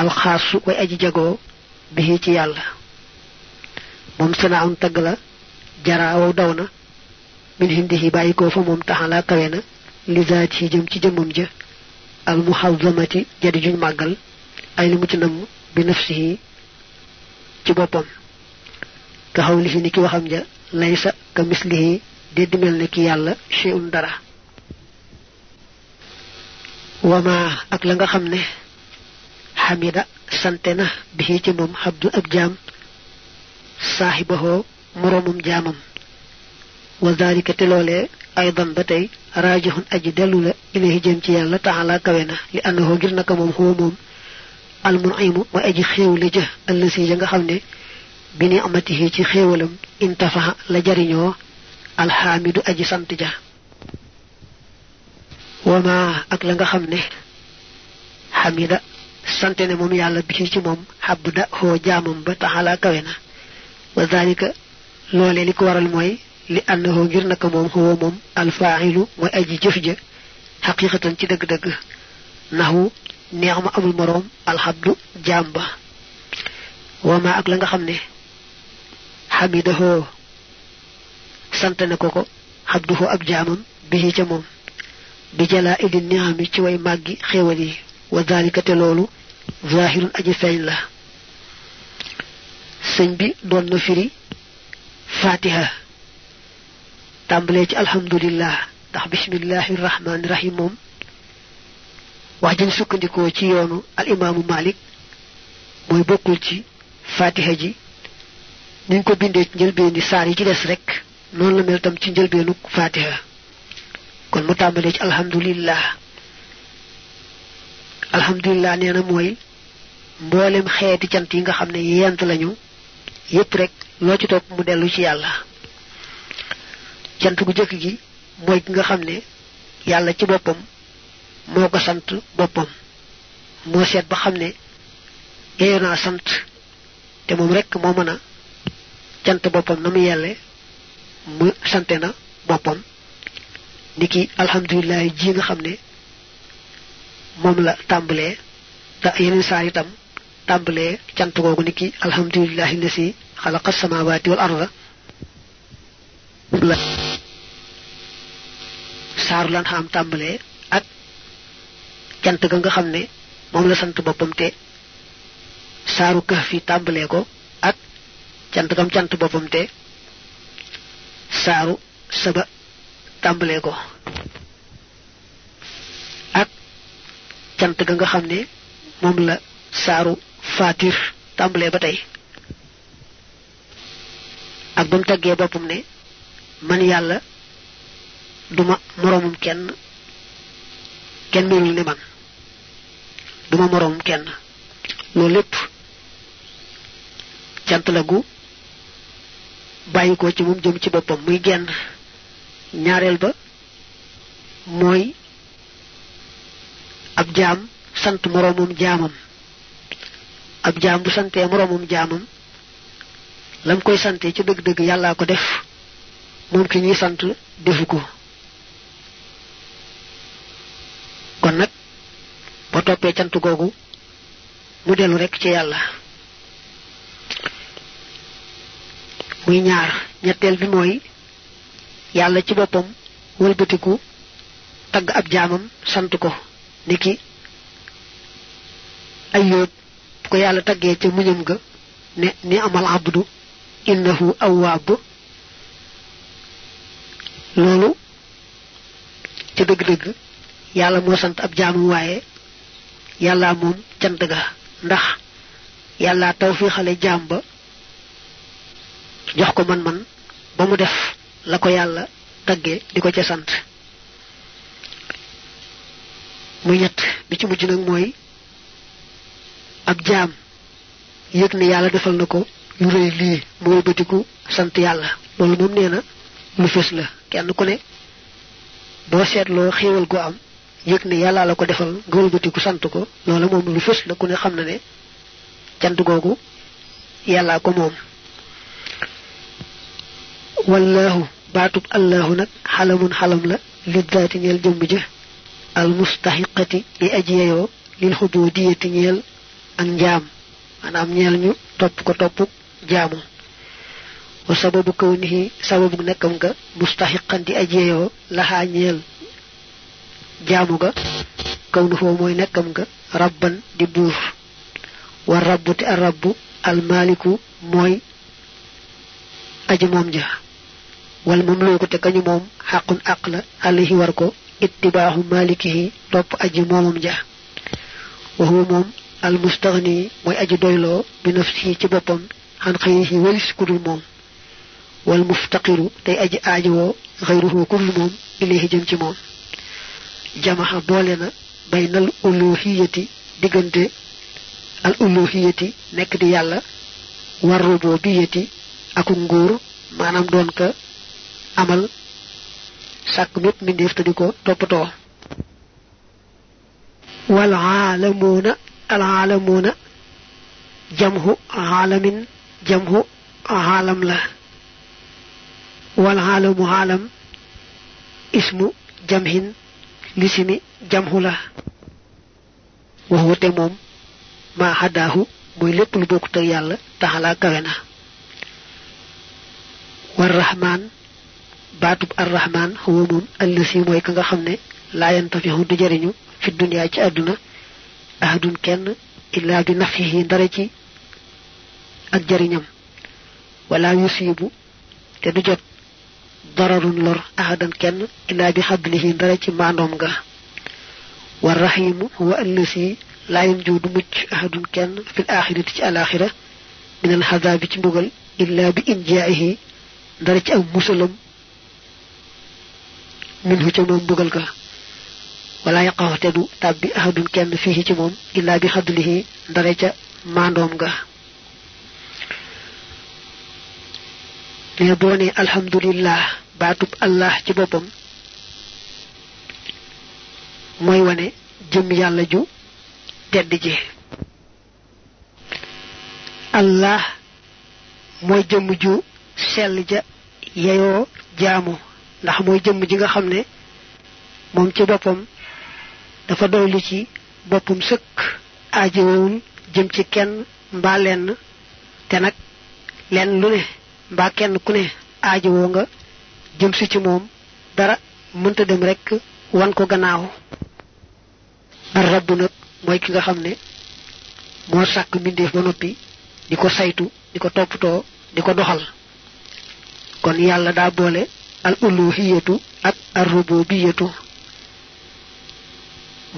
alxaasu way aji jagoo bihi ci yàlla moom sanaaun tagg la jaraawaw daw na min hindihi bàyyi ko fa moom taxalaa kawe na li zaat yi jëm ci jëmmam ja al muhazamati jadi juñ màggal ay li mu ci namm bi nafsihi ci boppam ka xaw li fi ni ki waxam ja laysa ka mislihi dédd mel ne ki yàlla shay'un dara wama ak la nga xam ne xamida sante na bi ci moom xabdu ab jaam saaxibahoo moroomum jaamam wa dalika te loolee aydan ba tey raajixun aji dellu la ilahi jëm ci yàlla taala kawe na li annahu ngir naka moom xuwa moom almunaimu mooy aji xéewle ja ëllësi ja nga xam ne bi ni amatihi ci xéewalam intafaxa la jariñoo alxaamidu aji sant ja wama ak la nga xam ne xamida sante ne moom yàlla bi ci moom xabda xoo jaamam ba taxala kawe na wa dalika loolee li ko waral mooy li annahu ngir naka moom xoo moom alfaaxilu mooy aji jëf ja ci dëgg-dëgg naxu neex ma amul moroom alxabdu jaam ba wama ak la nga xam ne xamidahoo sant ne ko ko xabduhoo ab jaamam bi ca moom bi jalaa idi niami ci way màggi xéewal wa dalika te loolu ظاهر أجي فاين لا سنبي دون نفري فاتحة تامبليت الحمد لله تح بسم الله الرحمن الرحيم واجن سكن دي كوتي يونو الامام مالك موي بوكل تي فاتحة جي نينكو بيندي نجل بيندي ساري جي دس ريك نون لميل تم تي نجل بينو فاتحة كون متامبليت الحمد لله alhamdulillah nee na mooy mboolem xeeti cant yi nga xam ne yent lañu yépp rek loo ci topp mu dellu ci yàlla. Cant gu jëkk gi mooy ki nga xam ne yàlla ci boppam moo ko sant boppam. Moo seet ba xam ne yeeyoo naa sant te moom rek moo mën a cant mu mu na boppam. Niki alhamdulilah ji nga xam ne moom la tàmbalee te yeneen saar itam tàmbalee cant googu niki lasi xalaqa samawati wal arda. Saaru lan xam tàmbalee ak cant ga nga xam ne moom la sant boppam te saaru këf fi tàmbalee ko ak cant gam cant boppam te saaru saba tàmbalee ko ak cant ga nga xam ne moom la saaru fatir tàmbalee ba ak ba mu taggee boppam ne man yàlla duma moroomum kenn kenn melul ne man. Duma moroomum kenn. Loolu lépp cant la gu bàyyi ko ci moom jëm ci boppam muy genn. Ñaareel ba mooy ab jaam sant moroomum jaamam. Ab jaam bu santee moroomum jaamam lam koy sante ci dëgg-dëgg yàllaa ko def moom ki ñuy sant defu ko. Kon nag ba toppee cant googu mu dellu rekk ci yàlla. Muy ñaar ñetteel bi mooy yàlla ci boppam wëlbatiku tagg ab jaamam sant ko niki ayyoob bu ko yàlla taggee ca muñam ga ne ni amal abdu innahu awwaab loolu ca dëgg-dëgg yàlla moo sant ab jaamam waaye yàlla moom cant ga ndax yàlla taw fi xale jaam ba jox ko man-man ba mu def la ko yàlla tagge di ko ca sant muy ñett bi ci mujj nag mooy ab jaam yëg ne yàlla defal na ko lu rëy lii wëlbatiku sant yàlla. loolu moom nee na fës la. kenn ku ne boo seetloo xéewal gu am yëg ne yàlla la ko defal nga wëlbatiku sant ko moom lu fës la ku ne xam na ne cant googu yàllaa ko moom. wallaahu baatub allahu nag xalamun xalam la li daati ñeel jëmm sababu nekkam nga mustahiqan di ajeeyoo laxaa ñeel jaamu ga kawnu foo mooy nekkam nga rabban di buur wa rabbu te a rabbu almaliku mooy aji moom ja wal mamluku te kañu moom xaqun aq la alayhi war ko اتباه مالكه طب أجي مومم جا وهو موم المستغني موي أجي دويلو بنفسه تي بوبم خان خيره وليس كودول موم والمفتقر تي أجي اجيو غيره كل موم اليه جيم موم جمعها بولنا بين الالوهيه ديغنتي الالوهيه نك دي يالا والربوبيه اكو نغور مانام دونكا عمل sàkk mépp mbindeef te di ko wal aalamuuna al aalamuuna jamhu aalamin jamhu aalam la. Wal aalamu aalam ismu jamhin lisimi jamhu la. Wax wate moom maa xaddaahu mooy lépp lu ak na. War rahmaan baatub ar rahmaan huwa moom allasi mooy ka nga xam ne laa yantafihu du jariñu fi duniyaa ci àdduna ahadun kenn illaa bi nafihi ndara ci ak jariñam wala yusibu te du jot dararun lor ahadan kenn illaa bi xadlihi ndara ci maandoom ga war rahimu huwa allasi laa yanju du mucc ahadun kenn fil axirati ci alaxira min al xadaabi ci mbugal illaa bi injaa'ihi ndara ci ak musalam minhu ca moom mbugal ga wala yaqaw te du tàbbi ahadun kenn fii ci moom illaa bi xadlihi ndare ca maandoom ga ne boo ne alhamdulillah baatub allah ci boppam mooy wane jëm yàlla ju tedd ji allah mooy jëmm ju sell ja yeyoo jaamu ndax mooy jëmm ji nga xam ne moom ci boppam dafa doylu ci boppam sëkk aajowul jëm ci kenn mbaa lenn. Te nag lenn lu ne mbaa kenn ku ne aajowoo nga jëm si ci moom dara mënta dem rekk wan ko gannaaw. Ar rabbu nag mooy ki nga xam ne moo sàkk ba saytu di ko toppatoo di ko doxal. Kon yàlla daa boole al uluhiyatu ak ar rububiyatu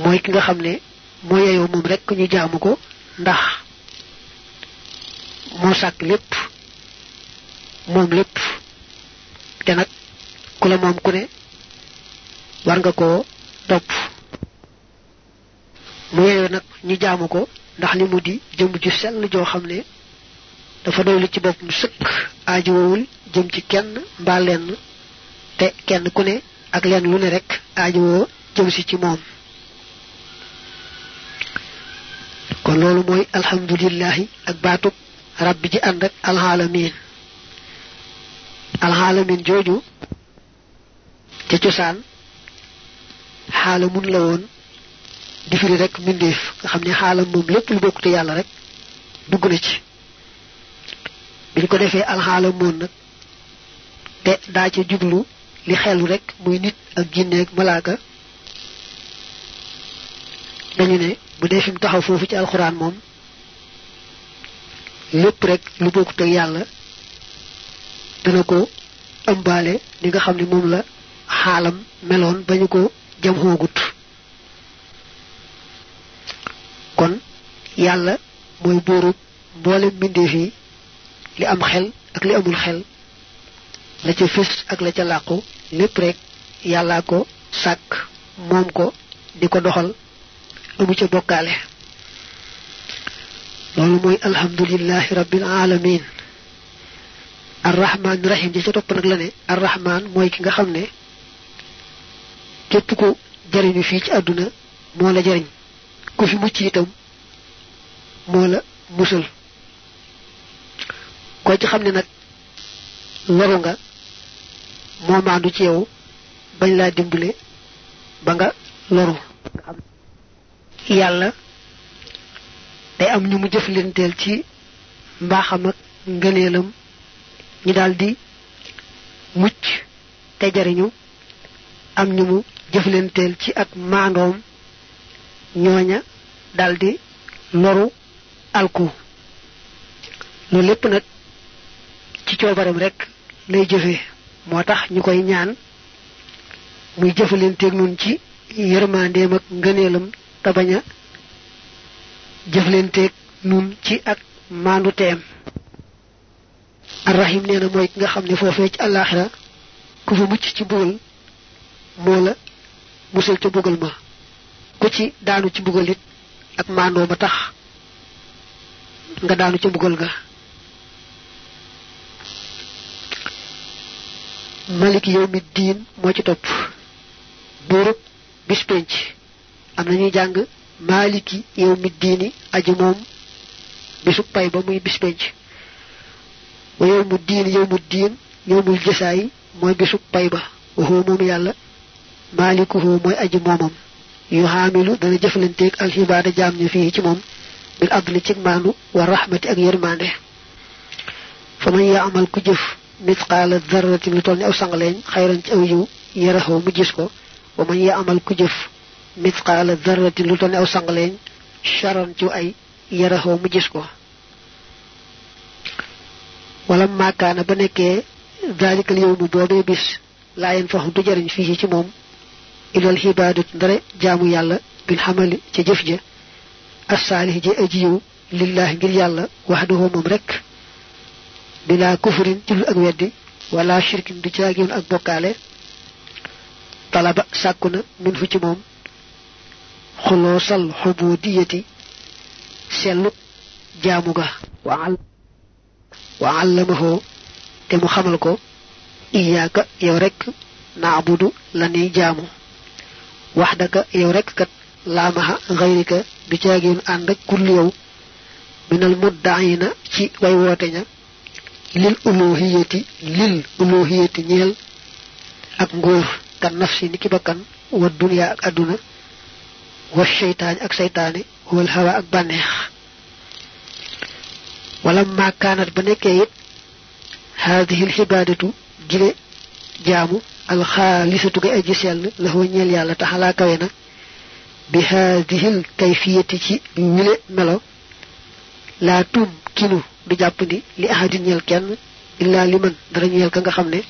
mooy ki nga xam ne moo yeyoo moom rekk ñu jaamu ko ndax moo sàkk lépp moom lépp. Te nag ku la ku ne war nga koo topp. Mu yeyoo nag ñu jaamu ko ndax li mu di jëm ju sell joo xam ne dafa doylu ci boppam sëkk aajowul jëm ci kenn te kenn ku ne ak lenn lu ne rek aajowoo jëm si ci moom. Kon loolu mooy alhamdulillahi ak baatub rabbi ji ànd ak alxaalamin. Alxaalamin jooju ca cosaan xaalamun la woon di firi rek mbindeef. Nga xam ne xaalam moom lépp lu bokkute yàlla rek dugg na ci. Biñ ko defee alxaalamoon nag te daa ca jublu li xelu rek muy nit ak ginneeg malaaka dañu ne bu dee fi mu taxaw foofu ci alxuraan moom lépp rek lu bokkut ak yàlla dana ko ëmbaale li nga xam ne moom la xaalam meloon ba ñu ko jam xoogut kon yàlla mooy buurub mboolem mbindeef yi li am xel ak li amul xel la ca fés ak la ca làqu lépp rek yàllaa ko sàkk moom ko di ko doxal amu ca bokkaale. Loolu mooy alhamdulillahi rabbil alamin. Arrahman rahim ji ca topp nag la ne arrahman mooy ki nga xam ne képp ku jariñu fii ci àdduna moo la jariñ. Ku fi mucc itam moo la musal. Ko ci xam ne nag moo maandu ci yow bañ laa dimbale ba nga loru. Yàlla day am ñu mu jëflenteel ci mbaaxam ak ngëneelam. Ñu daldi mucc te jariñu. Am ñu mu jëflenteel ci ak maandoom. Ñooña daldi loru alku. Loolu lépp nag ci coobaram rekk lay jëfe moo tax ñu koy ñaan muy jëfalenteeg nun ci yërmandeem ak ngëneelam te bañ a jëflenteeg nun ci ak maandu teem. Arrahim nee na mooy ki nga xam ne foofee ci àllaaxira ku fa mucc ci mbugal moo la musal ca mbugal ma. Ku ci daanu ci ak maandoo ma tax nga daanu mbugal ga malik yawmi diin moo ci topp buurub bis penc am ñuy jàng maliki yawmi diini aji moom bisu pay ba muy bis penc wa yawmu diin yawmu diin yawmul jësaay mooy bisu pay ba waxoo moom yàlla malikuhu mooy aji moomam yu xaamilu dana jëflanteeg alxibaada jaam ña fii ci moom bil adli cig maandu wa rahmati ak yërmande fa man yaa amal ku jëf mithqala dharratin lu tolni aw sangaleñ khayran ci aw yu yarahu mu gis ko wa man ya amal ku jëf mithqala dharratin lu tolni aw sangaleñ sharan ci ay yarahu mu gis ko wala ma kana ba nekke dalika al yawm bobé bis la yen fahu du jariñ fi ci mom ilal hibadatu ndare jaamu yalla bil hamali ci jëf ja as salih ji ajiyu lillahi ngir yalla wahdahu mom rek bila kufrin ci ak weddi wala shirkin du caagéen ak bokkaale talaba sàkku na min fu ci moom xuloo sal xubudiyati sellu jaamu ga wa allamahu te mu xamal ko iyaaka yow rek naabudu la nuy jaamu waxdaka yow rek kat laamaxa xayrika du caagéen ànd ak kulli yow minal muddaayina ci way woote ña lil uluhiyati lil uluhiyati ñeel ak nguur kan nafsi ni ki bakkan wa dunya ak aduna wa sheytaani ak seytaane wal hawa ak bànneex. Wala ma kaanat ba nekkee it haadihi lxibaadatu jile jaamu alxaalisatu ga aji sell la hoo ñeel yàlla taxalaa kawe na bi haadihi kayfiyati ci wile melo laa tuum kinu du jàppandi li ahadin ñeel kenn illaa liman dara ñeel ka nga xam ne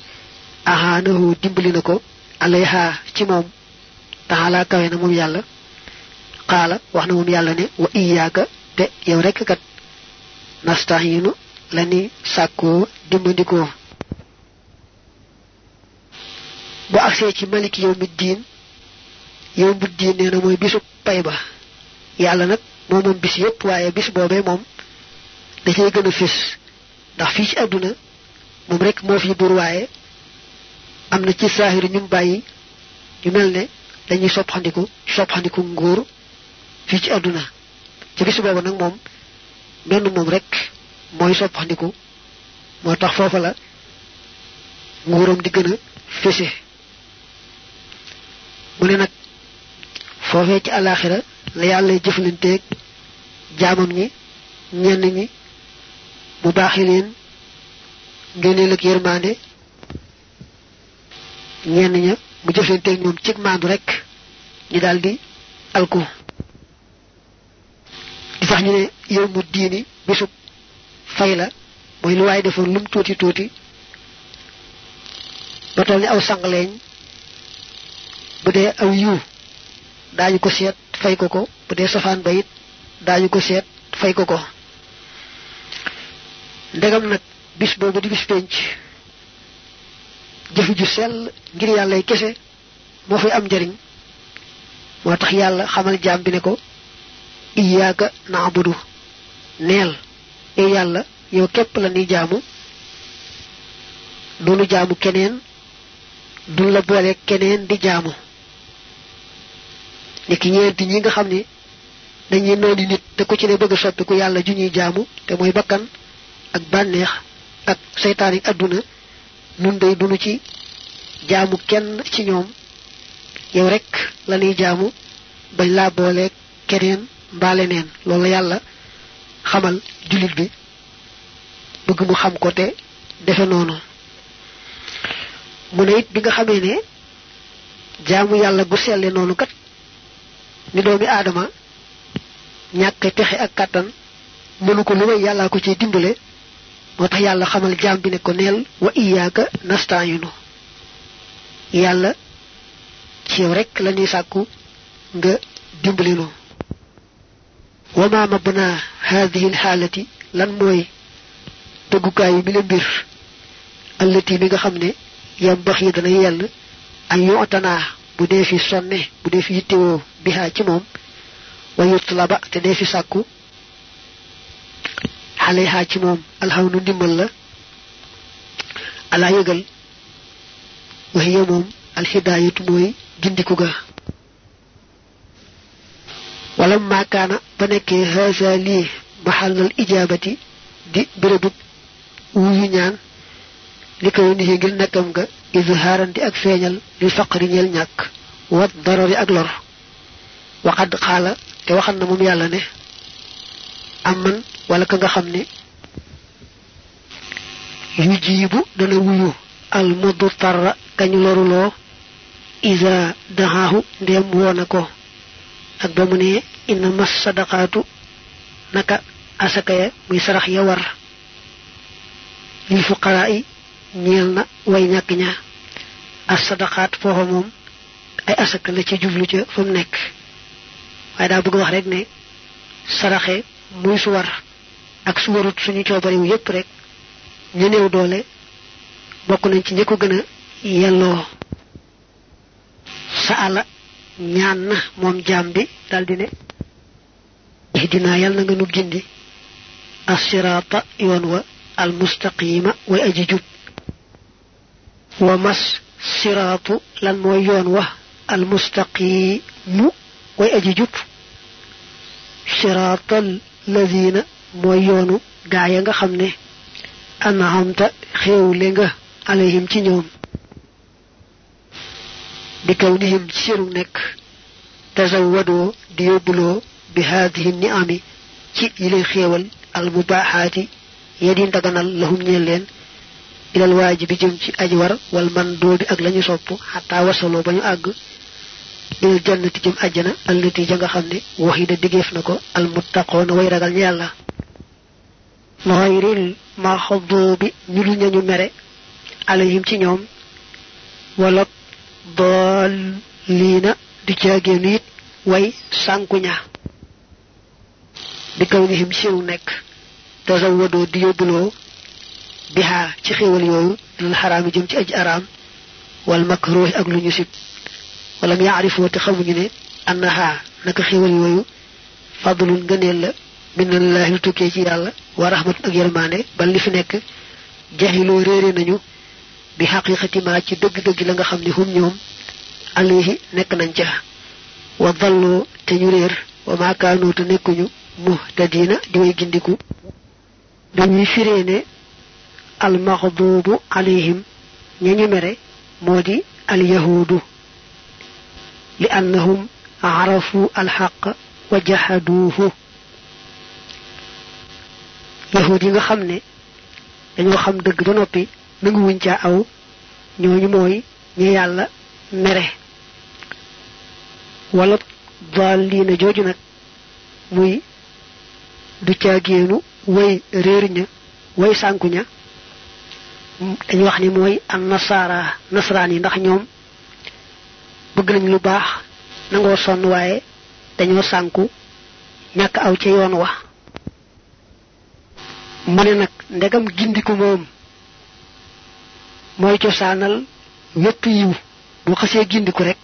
ahaanahu dimbali na ko alayha ci moom. Taxalaa kawe na moom yàlla. Xaala wax na moom yàlla ne wa iyaaka te yow rekk kat nastahiinu la ni sàkkoo dimbandikoo. Bu agsee ci malik yow mi diin yow mu diin nee na mooy bisu pay ba. Yàlla nag moo moom bis yépp waaye bis boobee moom da cay gën a fés ndax fii ci àdduna moom rek moo fi buur waaye am na ci saaxiru ñu bàyyi ñu mel ne dañuy soppandiku soppandiku nguur fii ci àdduna ci bis boobu nag moom menn moom rek mooy soppandiku moo tax foofa la nguuram di gën a fese. Mu ne nag foofee ci alaxira la yàlla jëflanteeg jaamam ñi ñenn ñi mu baaxi leen ngeeneel ak yërmande ñenn ña mu jëflanteeg ñoom cig maandu rek ñu daldi alku. Di tax ñu ne yow mu diini bisub fay la mooy lu waaye defoon lum tuuti tuuti ba toll ni aw sangaleeñ bu dee aw yiw daañu ko seet fay ko ko bu dee safaan ba it daañu ko seet fay ko ko ndegam nag bis boobu di bis penc. Jëf ju sell ngir yàllay kese moo fay am njariñ. Moo tax yàlla xamal jaam bi ne ko iyaaka naabudu neel yow yàlla yow képp la ni jaamu dunu jaamu keneen dun la boole keneen di jaamu. Ni ki ñeenti ñi nga xam ne dañuy noonu nit te ku ci ne bëgg te mooy bakkan ak bànneex ak seytaan yi àdduna nun day dunu ci jaamu kenn ci ñoom. Yow rek la ñuy jaamu bañ laa boole keneen mbaa leneen. Loolu yàlla xamal julit bi. Bëgg mu xam ko te defe noonu. Mu ne it bi nga xamee ne jaamu yàlla gu selle noonu kat ni doomi aadama ñàkk texe ak kàttan mënu ko lu may ko ci dimbale moo tax yàlla xamal jaam bi ne ko neel wa iyaaka nastaayinu yàlla ci yow rek la ñuy sàkku nga dimbali nu wa ma mabna hadhihi alxaalati lan mooy tëggukaayu mi la mbir allati mi nga xam ne yam bax yi dana yell an yu'tanaa bu dee fi sonne bu dee fi yittewoo bihaa ci moom wa yutlaba te dee fi sàkku ga wala maakaana ba nekkee haasa lii maxallal ijaabati di bérébub wuyu ñaan li ko ni ngir nekkam nga izhaaran di ak feeñal li faqri ñeel ñàkk wat darari ak lor waxad xaala te waxal na moom yàlla ne am man wala ka nga xam ne yu jiibu dana wuyu. Al mudutarra kañu loruloo isa daxaahu ndéem woona ko. Ak ba ne inna mas sadaqaatu naka asaka ya muy sarax ya war. Lil fuqaraa yi ñeel na way ñàkk ña. As moom ay asaka la jublu bëgg wax rek ne saraxe muy su war ak su warut suñu coobariwu yépp rek ñu néew doole bokk nañ ci ñi ko gën a yelloo sa ala ñaan na moom jaam bi daldi ne ihdina yal na nga nu gindi assiraata yoon wa almustaqima way aji jub wa mas siraatu lan mooy yoon wa almustaqimu way aji jub siraatal lazina mooy yoonu gaaya nga xam ne anhamta xéewle nga alayhim ci ñoom bi kaw nihim ci seenu nekk tazawadoo di yóbbuloo bi haadihi ni ami ci yi lay xéewal al mubaaxaati ya di ndaganal lahum ñeel leen ilal waajibi jëm ci aji war wal man doobi ak lañu sopp xataa wasaloo ba ñu àgg ilal jannati jëm àjjana allati ja nga xam ne waxida diggeef na al muttaqoona way ragal ñu yàlla xayril maxduubi ñu lu ñañu mere alayhim ci ñoom wala daalliina di caagéenu it way sànku ña bi kaw nihim seenu nekk tazawadoo di yóbbuloo bihaa ci xéewal yooyu lil xaraami jëm ci aji araam wal makruuhi ak lu ñu sib ولم يعرفوا تخوني أنها نكخيول ويو فضل غنيل من الله توكي يا الله ورحمة غيرمانة بل نفنك جهلوا ريري نيو بحقيقة ما تي دغ دغ لاغا خامني هم نيوم عليه نك نانجا وضلوا تي رير وما كانوا تنكنيو مهتدين دي غينديكو دني فيرينه المغضوب عليهم ني ني مري مودي اليهود arafu alxaq wa jahaduuhu yahuud yi nga xam ne dañoo xam dëgg ba noppi nangu wuñ caa aw ñooñu mooy ñi yàlla mere wala daalliina jooju nag muy du caagéenu way réer ña way sànku ña dañu wax ni mooy an nasaara nasaraan yi ndax ñoom bëgg nañ lu baax nangoo sonn waaye dañoo sànku ñàkk aw ca yoon wa. Mu ne nag ndegam gindiku moom mooy cosaanal wépp yiw. Bu xasee gindiku rek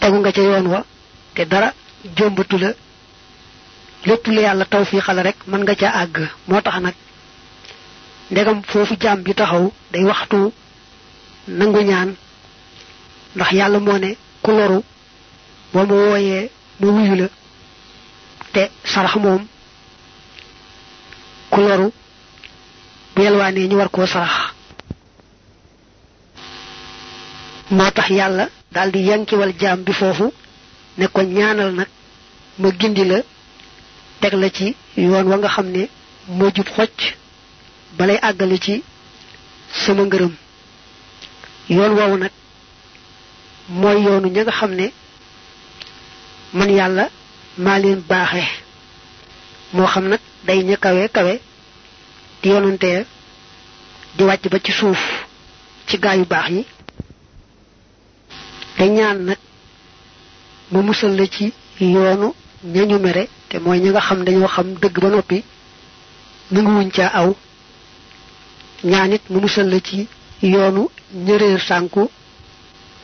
tegu nga ca yoon wa te dara jombatu la. Lépp lu yàlla taw xale rek mën nga ca àgg. Moo tax nag ndegam foofu jaam bi taxaw day waxtu nangu ñaan ndax yàlla moo ne ku loru boo ma wooyee ma wuyu la te sarax moom ku loru bu yelwaanee ñu war koo sarax. moo tax yàlla daldi yankiwal jaam bi foofu ne ko ñaanal nag ma gindi la teg la ci yoon wa nga xam ne moo jub xocc balay àggale ci sama ngërëm. yoon woowu nag mooy yoonu ña nga xam ne man yàlla maa leen baaxe. moo xam nag day ña kawe kawe di yonante di wàcc ba ci suuf ci gaa yu baax yi. te ñaan nag mu musal la ci yoonu ñañu mere te mooy ñi nga xam dañoo xam dëgg ba noppi nu ngi wuñ caa aw ñaanit mu musal la ci yoonu ñëreer sànku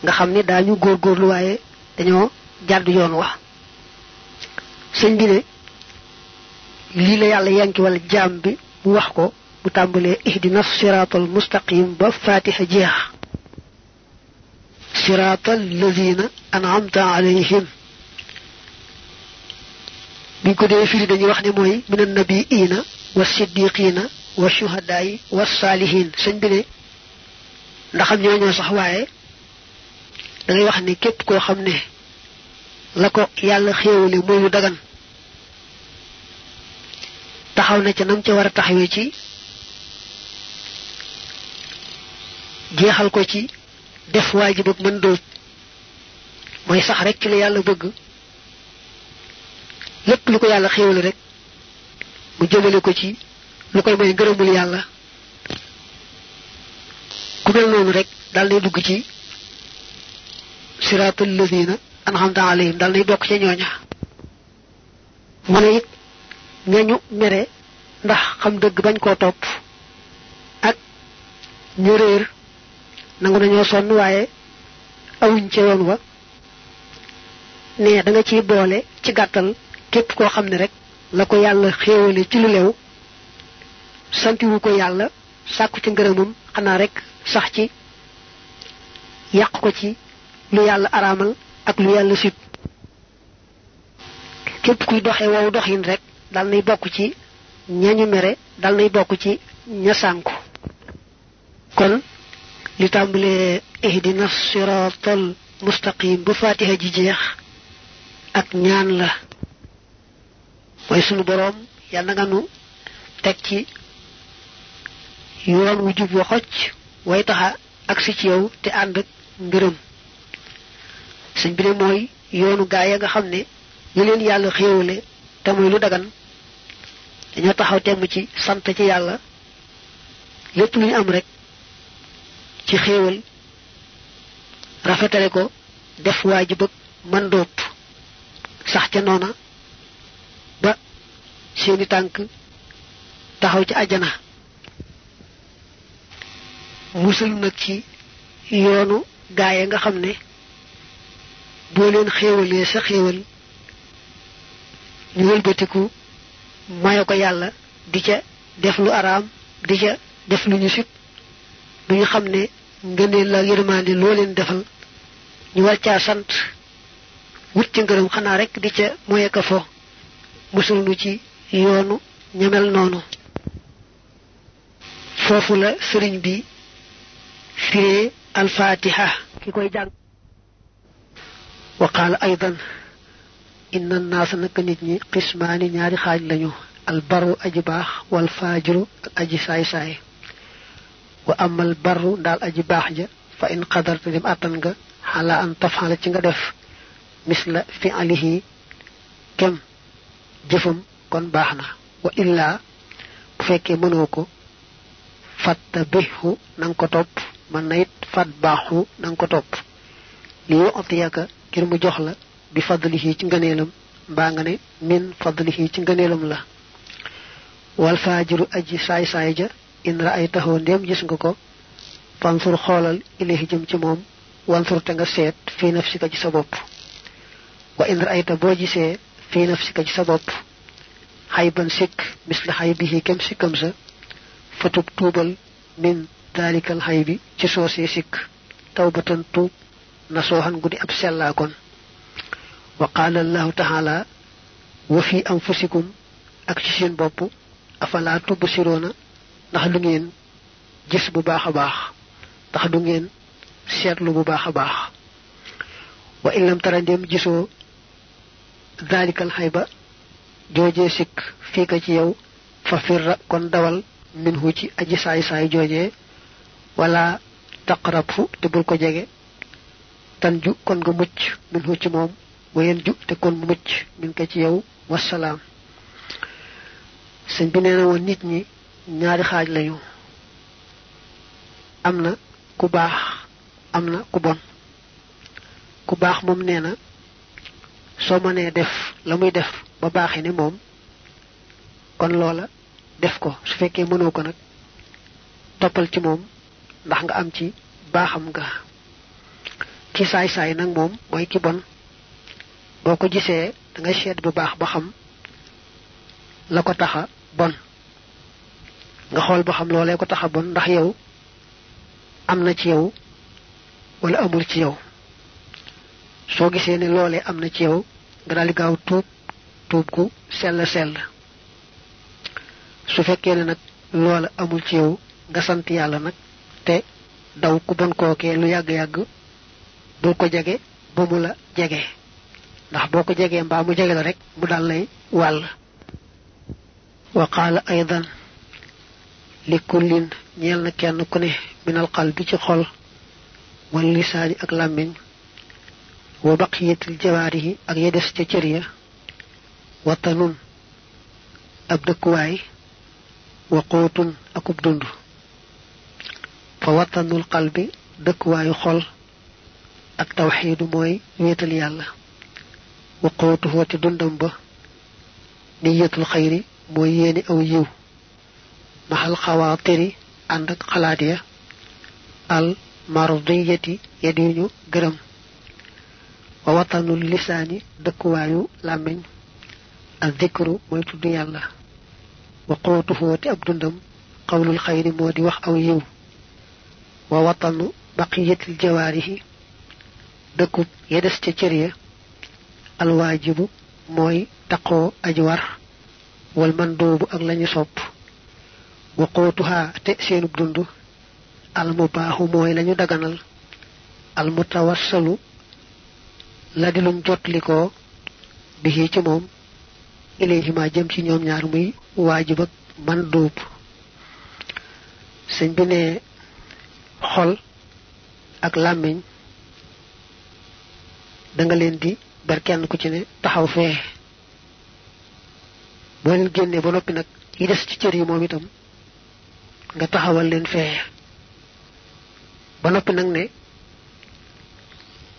nga xam ne daañu góorgóorlu waaye dañoo jàdd yoon wa sëñ bi ne lii la yàlla yanki wala jaam bi mu wax ko bu tàmbalee ihdina siraatal mustaqim ba fatiha jeex siraatal lazina an'amta alayhim biñ ko dee firi dañuy wax ne mooy minan nabiina wa siddiqina wa shuhadaay wa saalihin sëñ bi ne ndaxam ñooñoo sax waaye da ngay wax ne képp koo xam ne la ko yàlla xéewale mooy lu dagan taxaw na ca nam ca war a taxawee ci jeexal ko ci def waajib ak mën dóob mooy sax rek ci la yàlla bëgg lépp lu ko yàlla xéewale rek mu jëmale ko ci lu koy may ngërëmul yàlla. ku mel noonu rek dal nay dugg ci siraatul lazina an'amta alayhim dal nay bokk ca ñooña. Mu ne it ñañu mere ndax xam dëgg bañ koo topp ak ñu réer nangu nañoo sonn waaye awuñ ca yoon wa. Ne da nga ciy boole ci gàttal képp koo xam ne rek la ko yàlla xéewale ci lu leew santiwu ko yàlla sàkku ci ngërëmam xanaa rek sax ci yàq ko ci lu yàlla araamal ak lu yàlla sib képp kuy doxe wow doxin rek dal nay bokk ci ñañu mere dal nay bokk ci ña sànku kon li tàmbalee ihdina siratal mustaqim bu fatiha ji jeex ak ñaan la mooy sunu boroom yàlla nga nu teg ci yoon wu jub wa xocc way taxa ak si ci yow te ànd ak ngërëm sëñ bi ne mooy yoonu gaa ya nga xam ne ñu leen yàlla xéewale te muy lu dagan. Dañoo taxaw temm ci sant ci yàlla. Lépp am rek ci xéewal rafetale ko def waajib ak man sax ca noona ba seeni tànk taxaw ci àjjana. Musul nag ci yoonu gaaye nga xam ne boo leen xéewalee sa xéewal ñu wëlbatiku maye ko yàlla di ca def lu araam di ca def lu ñu sib lu ñu xam ne ngëneel la yërmande loo leen defal ñu war caa sant wut ci ngërëm xanaa rek di ca moye ko fo musul nu ci yoonu ñamel noonu. Foofu la sëriñ bi firee alfaatiha ki koy jàng albaru aji baax wal faajiru ak aji saay-saay wa amal barru daal aji baax ja fa in qadarta dem àttan nga xala an tafxala ci def misla fi alihi kem jëfam kon baax na wa illaa bu fekkee mënoo ko fatta bixu na nga ko topp mën na it fat baaxu na nga ko otiyaka ngir mu jox la bi fadlihi ci ngëneelam mbaa nga ne min fadlihi ci ngëneelam la wal faajiru aji saay-saay ja in raaytahu ndéem gis nga ko fansur xoolal ilayhi jëm ci moom wansur te nga seet fii nafsika ci sa bopp wa in raayta boo gisee fii nafsika ci sa bopp xayban sikk misli xay bihi kem sikkam sa fatub tuubal min daalikal xay bi ci soosee sikk tawbatan tuub نصوحا قدي أب سلاكن وقال الله تعالى وفي أنفسكم أكتشين بابو أفلا تبصرون نخدمين جس بباخ باخ تخدمين سيرلو بباخ باخ وإن لم ترى ديم جسو ذلك الحيبة جوجي سك فيك جيو ففر كون دول منه جي أجي ساي ساي جوجي ولا تقرب فو تبول tan ju kon nga mucc minhu ci moom wayen ju te kon mu mucc min ko ci yow wasalaam sëñ bi nee na woon nit ñi ñaari xaaj lañu. Am na ku baax am na ku bon. Ku baax moom nee na soo mënee def la muy def ba baaxee ne moom kon loola def ko. Su fekkee mënoo ko nag toppal ci moom ndax nga am ci baaxam nga ki saay saay nag moom mooy ki bon. Boo ko da nga seet bu baax ba xam la ko taxa bon. Nga xool ba xam loolee ko taxa bon ndax yow am na ci yow wala amul ci yow. Soo gisee ne loolee am na ci yow nga daal di gaaw gu sell sell. Su ne nag loola amul ci yow nga sant yàlla nag te daw ku bon kookee lu yàgg-yàgg bul ko jege la jege ndax boo ko jegee mbaa mu jege la rek mu dal lay wàll wa qaala aydan li kullin ñeel na kenn ku ne minal qalbi ci xol wal lisaani ak làmmiñ wa baqiyatil jawaarihi ak ya des ca cër ya watanun ab dëkkuwaay wa quutun akub dund fa watanul qalbi dëkkuwaayu xol ak tawxiidu mooy wéetal yàlla wa quutuhu te dundam ba niyatul xayri mooy yéene aw yiw maxal xawaatiri ànd ak xalaat ya al mardiyati yadiñu gërëm wa watanul lisaani dëkkuwaayu làmmiñ al dikru mooy tudd yàlla wa quutuhu te ab qawlul xayri moo di wax aw yiw wa watanu baqiyatil jawaarihi dëkkub ya des ca cër ya. Alwaajibu mooy taqoo aji war wal mandoobu ak lañu sopp. Wa quutuha te seenub dund. Al mubaaxu mooy lañu daganal. Al mutawassalu la di luñ jotlikoo bi ci moom. Ilayhima jëm ci ñoom ñaar muy waajib ak bi ne xol ak làmmiñ da nga leen di ber kenn ku ci ne taxaw fee. Boo leen génnee ba noppi nag yi des ci cër yi moom itam nga taxawal leen fee. Ba noppi nag ne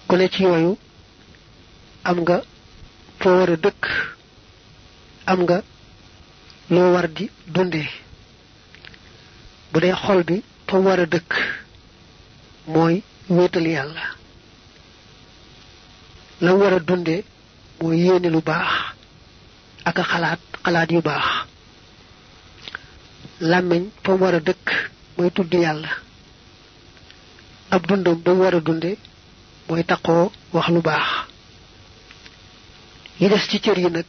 ku ne ci yooyu am nga foo war a dëkk am nga loo war di dundee bu dee xol bi fa war a dëkk mooy wéetal yàlla la war a dunde mooy yéene lu baax ak xalaat xalaat yu baax. Làmmiñ fa mu war a dëkk mooy tudd yàlla. Ab dundam ba mu war a dunde mooy taqoo wax lu baax. Yi des ci cër yi nag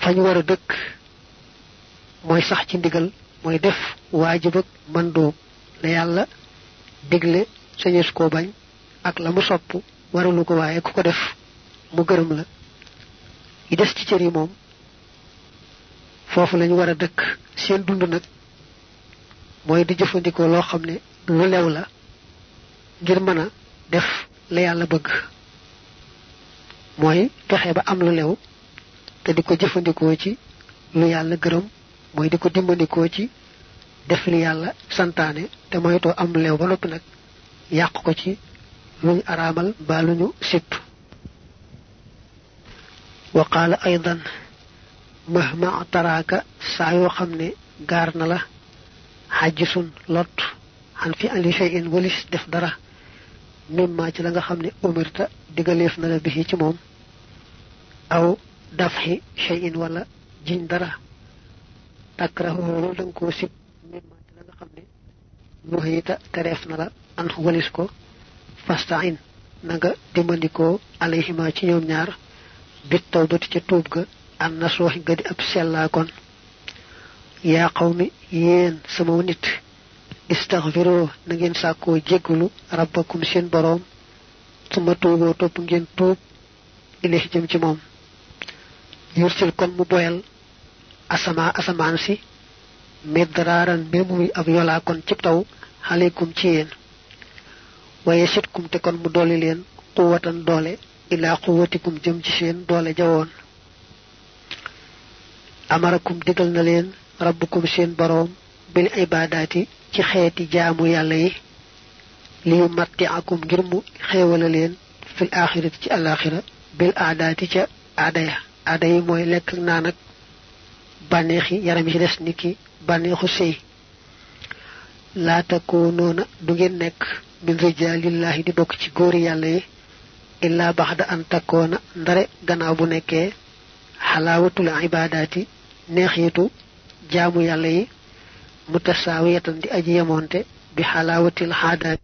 fañ war a dëkk sax ci ndigal mooy def waajib ak mandóob la yàlla digle sañes koo bañ ak la mu sopp waralu ko waaye ku ko def mu gërëm la. Yi des ci cër yi moom foofu lañu war dëkk. Seen dund nag mooy di jëfandikoo loo ne lu lew la ngir def la yàlla bëgg. Mooy fexe ba am lu lew te di ko jëfandikoo ci lu yàlla gërëm. Mooy di ko ci def li yàlla santaane te moytoo am leew ba noppi nag ko ci luñ araamal ba luñu sipp wa qaala aydan mahma taraaka saa yoo xam ne gaar na la xajjisun lot xan fi ali shay'in walis def dara mimma ci la nga xam ne umirta digaleef na la bi ci moom aw dafxi shay'in wala jiñ dara takrahu loolu da nga koo sib mimma ci la nga xam ne nuhita tereef na la an walis ko fastain na nga dimbandikoo alayhima ci ñoom ñaar. Bit tawbati ca tuub ga. An na sooxi nga di ab sellaa kon yaa qawmi yéen sama nit. Istaxfiroo na ngeen sàkkoo jéggulu rabbakum seen boroom. Suma topp ngeen tuub ilahi jëm ci moom. Yursil kon mu boyal asama asamaan si. Midraaran mbir muy ab yolaa kon ci taw. Ci yéen ويشدكم تكون مدوللين قوة دولة إلى قوتكم جمجشين دولي جوون أمركم دقلنا لين ربكم شين بروم بالعبادات كخيت جامو يالي ليمتعكم جرمو خيول لين في الآخرة تي الآخرة بالعادات تي عدايا عدايا موي لك نانك بانيخي يرمي رسنكي بانيخو سي لا تكونون دوغين min rijalillahi di bok ci goor yalla yi illa ba'da an takona ndare gannaaw bu nekke halawatul ibadati neexitu jaamu yalla yi mutasawiyatan di aji yemonte bi halawatil hadat